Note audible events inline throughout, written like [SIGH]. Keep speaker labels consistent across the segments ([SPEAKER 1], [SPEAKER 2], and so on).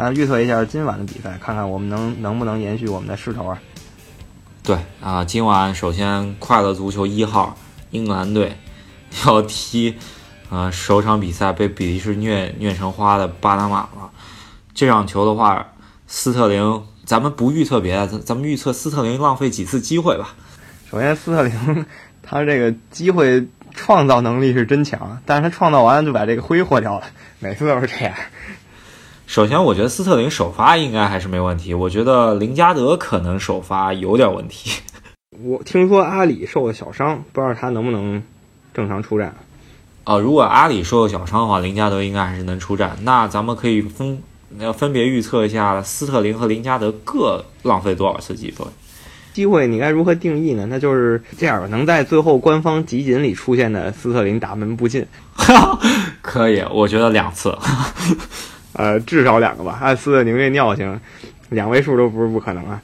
[SPEAKER 1] 那预测一下今晚的比赛，看看我们能能不能延续我们的势头啊？
[SPEAKER 2] 对啊，今晚首先快乐足球一号英格兰队要踢啊首场比赛被比利时虐虐成花的巴拿马了。这场球的话，斯特林，咱们不预测别的，咱咱们预测斯特林浪费几次机会吧。
[SPEAKER 1] 首先，斯特林 [LAUGHS] 他这个机会创造能力是真强，但是他创造完了就把这个挥霍掉了，每次都是这样。
[SPEAKER 2] 首先，我觉得斯特林首发应该还是没问题。我觉得林加德可能首发有点问题。
[SPEAKER 1] 我听说阿里受了小伤，不知道他能不能正常出战。
[SPEAKER 2] 哦，如果阿里受了小伤的话，林加德应该还是能出战。那咱们可以分要分别预测一下斯特林和林加德各浪费多少次机会。
[SPEAKER 1] 机会你该如何定义呢？那就是这样吧，能在最后官方集锦里出现的斯特林打门不进，[LAUGHS]
[SPEAKER 2] 可以，我觉得两次。
[SPEAKER 1] 呃，至少两个吧。按斯特林这尿性，两位数都不是不可能啊。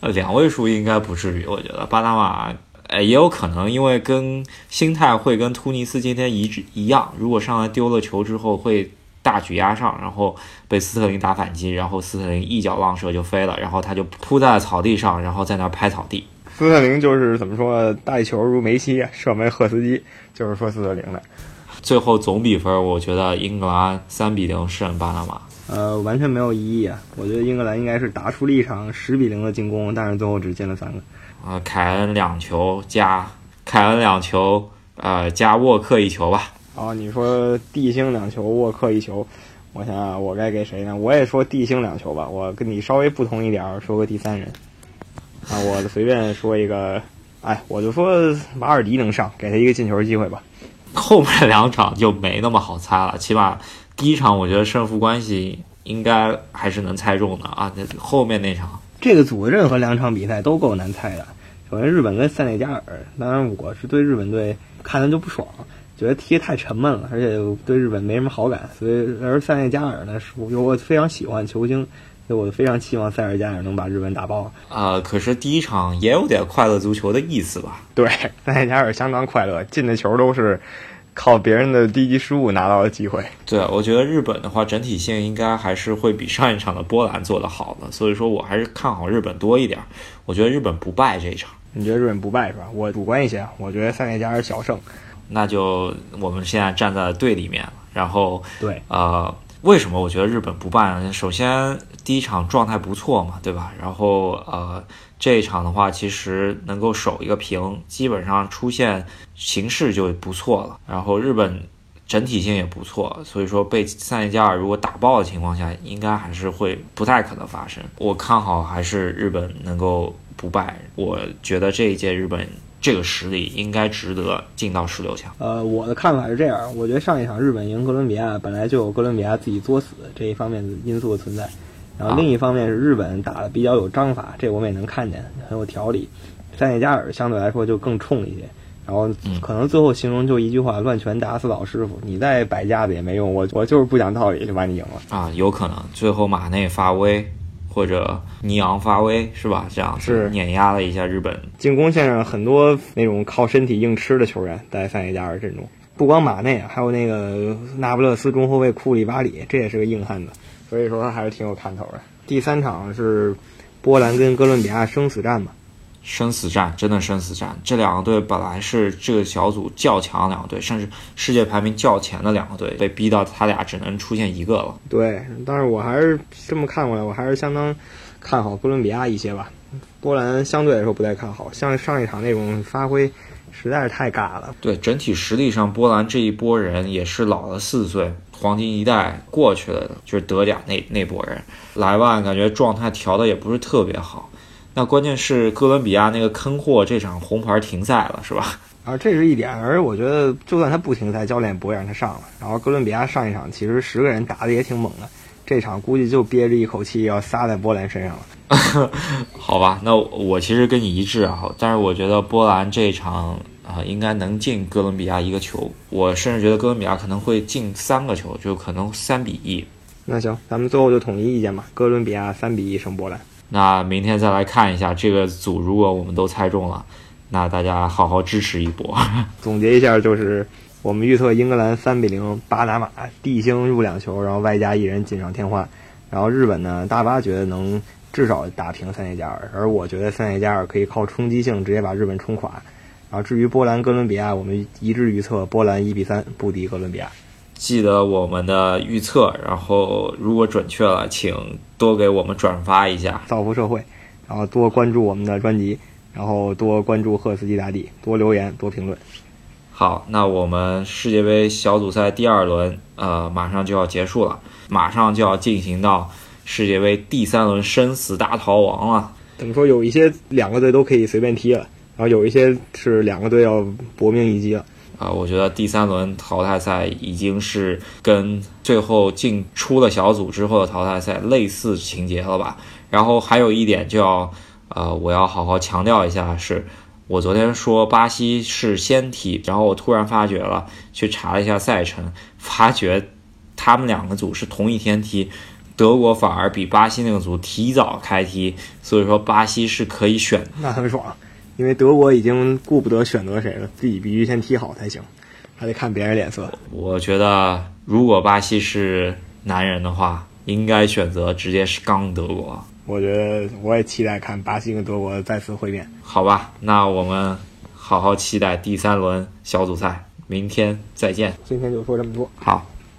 [SPEAKER 2] 呃，两位数应该不至于，我觉得巴拿马，呃，也有可能，因为跟心态会跟突尼斯今天一致一样。如果上来丢了球之后，会大举压上，然后被斯特林打反击，然后斯特林一脚浪射就飞了，然后他就扑在草地上，然后在那儿拍草地。
[SPEAKER 1] 斯特林就是怎么说，带球如梅西，射门赫斯基，就是说斯特林的。
[SPEAKER 2] 最后总比分，我觉得英格兰三比零胜巴拿马。
[SPEAKER 1] 呃，完全没有意义啊！我觉得英格兰应该是打出了一场十比零的进攻，但是最后只进了三个。
[SPEAKER 2] 啊，凯恩两球加凯恩两球，呃，加沃克一球吧。
[SPEAKER 1] 哦，你说地星两球，沃克一球，我想想，我该给谁呢？我也说地星两球吧。我跟你稍微不同一点儿，说个第三人。啊，我随便说一个，哎，我就说马尔迪能上，给他一个进球机会吧。
[SPEAKER 2] 后面两场就没那么好猜了，[LAUGHS] 起码。第一场我觉得胜负关系应该还是能猜中的啊，那后面那场
[SPEAKER 1] 这个组的任何两场比赛都够难猜的。首先日本跟塞内加尔，当然我是对日本队看的就不爽，觉得踢太沉闷了，而且对日本没什么好感。所以而塞内加尔呢，是我非常喜欢球星，所以我非常期望塞尔加尔能把日本打爆。
[SPEAKER 2] 啊，可是第一场也有点快乐足球的意思吧？
[SPEAKER 1] 对，塞尔加尔相当快乐，进的球都是。靠别人的低级失误拿到的机会。
[SPEAKER 2] 对，我觉得日本的话整体性应该还是会比上一场的波兰做得好的，所以说我还是看好日本多一点。我觉得日本不败这一场。
[SPEAKER 1] 你觉得日本不败是吧？我主观一些，我觉得塞内加尔小胜。
[SPEAKER 2] 那就我们现在站在队里面，然后
[SPEAKER 1] 对，
[SPEAKER 2] 呃，为什么我觉得日本不败呢？首先第一场状态不错嘛，对吧？然后呃。这一场的话，其实能够守一个平，基本上出现形势就不错了。然后日本整体性也不错，所以说被塞内加尔如果打爆的情况下，应该还是会不太可能发生。我看好还是日本能够不败。我觉得这一届日本这个实力应该值得进到十六强。
[SPEAKER 1] 呃，我的看法是这样，我觉得上一场日本赢哥伦比亚，本来就有哥伦比亚自己作死这一方面的因素的存在。然后另一方面是日本打的比较有章法，这我们也能看见，很有条理。塞内加尔相对来说就更冲一些，然后可能最后形容就一句话：乱拳打死老师傅。你再摆架子也没用，我我就是不讲道理就把你赢了
[SPEAKER 2] 啊！有可能最后马内发威，或者尼昂发威，是吧？这样
[SPEAKER 1] 是
[SPEAKER 2] 碾压了一下日本
[SPEAKER 1] 进攻线上很多那种靠身体硬吃的球员在塞内加尔阵中，不光马内，还有那个那不勒斯中后卫库里巴里，这也是个硬汉子。所以说还是挺有看头的。第三场是波兰跟哥伦比亚生死战嘛？
[SPEAKER 2] 生死战，真的生死战。这两个队本来是这个小组较强两个队，甚至世界排名较前的两个队，被逼到他俩只能出现一个了。
[SPEAKER 1] 对，但是我还是这么看过来，我还是相当看好哥伦比亚一些吧。波兰相对来说不太看好，像上一场那种发挥实在是太尬了。
[SPEAKER 2] 对，整体实力上，波兰这一波人也是老了四岁。黄金一代过去了的，就是德甲那那波人，莱万感觉状态调的也不是特别好。那关键是哥伦比亚那个坑货，这场红牌停赛了，是吧？
[SPEAKER 1] 啊，这是一点。而我觉得，就算他不停赛，教练不会让他上了。然后哥伦比亚上一场其实十个人打的也挺猛的，这场估计就憋着一口气要撒在波兰身上了。[LAUGHS]
[SPEAKER 2] 好吧，那我其实跟你一致啊，但是我觉得波兰这场。啊，应该能进哥伦比亚一个球，我甚至觉得哥伦比亚可能会进三个球，就可能三比一。
[SPEAKER 1] 那行，咱们最后就统一意见吧，哥伦比亚三比一胜波兰。
[SPEAKER 2] 那明天再来看一下这个组，如果我们都猜中了，那大家好好支持一波。[LAUGHS]
[SPEAKER 1] 总结一下，就是我们预测英格兰三比零巴拿马，地星入两球，然后外加一人锦上添花。然后日本呢，大巴觉得能至少打平三内加尔，而我觉得三内加尔可以靠冲击性直接把日本冲垮。然后至于波兰、哥伦比亚，我们一致预测波兰一比三不敌哥伦比亚。
[SPEAKER 2] 记得我们的预测，然后如果准确了，请多给我们转发一下，
[SPEAKER 1] 造福社会。然后多关注我们的专辑，然后多关注赫斯基大帝，多留言，多评论。
[SPEAKER 2] 好，那我们世界杯小组赛第二轮，呃，马上就要结束了，马上就要进行到世界杯第三轮生死大逃亡了。
[SPEAKER 1] 等于说有一些两个队都可以随便踢了，然后有一些是两个队要搏命一击了。
[SPEAKER 2] 啊，我觉得第三轮淘汰赛已经是跟最后进出了小组之后的淘汰赛类似情节了吧？然后还有一点就要，呃，我要好好强调一下，是我昨天说巴西是先踢，然后我突然发觉了，去查了一下赛程，发觉他们两个组是同一天踢，德国反而比巴西那个组提早开踢，所以说巴西是可以选。
[SPEAKER 1] 那很爽。因为德国已经顾不得选择谁了，自己必须先踢好才行，还得看别人脸色。
[SPEAKER 2] 我觉得，如果巴西是男人的话，应该选择直接是刚德国。
[SPEAKER 1] 我觉得我也期待看巴西跟德国再次会面。
[SPEAKER 2] 好吧，那我们好好期待第三轮小组赛，明天再见。
[SPEAKER 1] 今天就说这么多。
[SPEAKER 2] 好。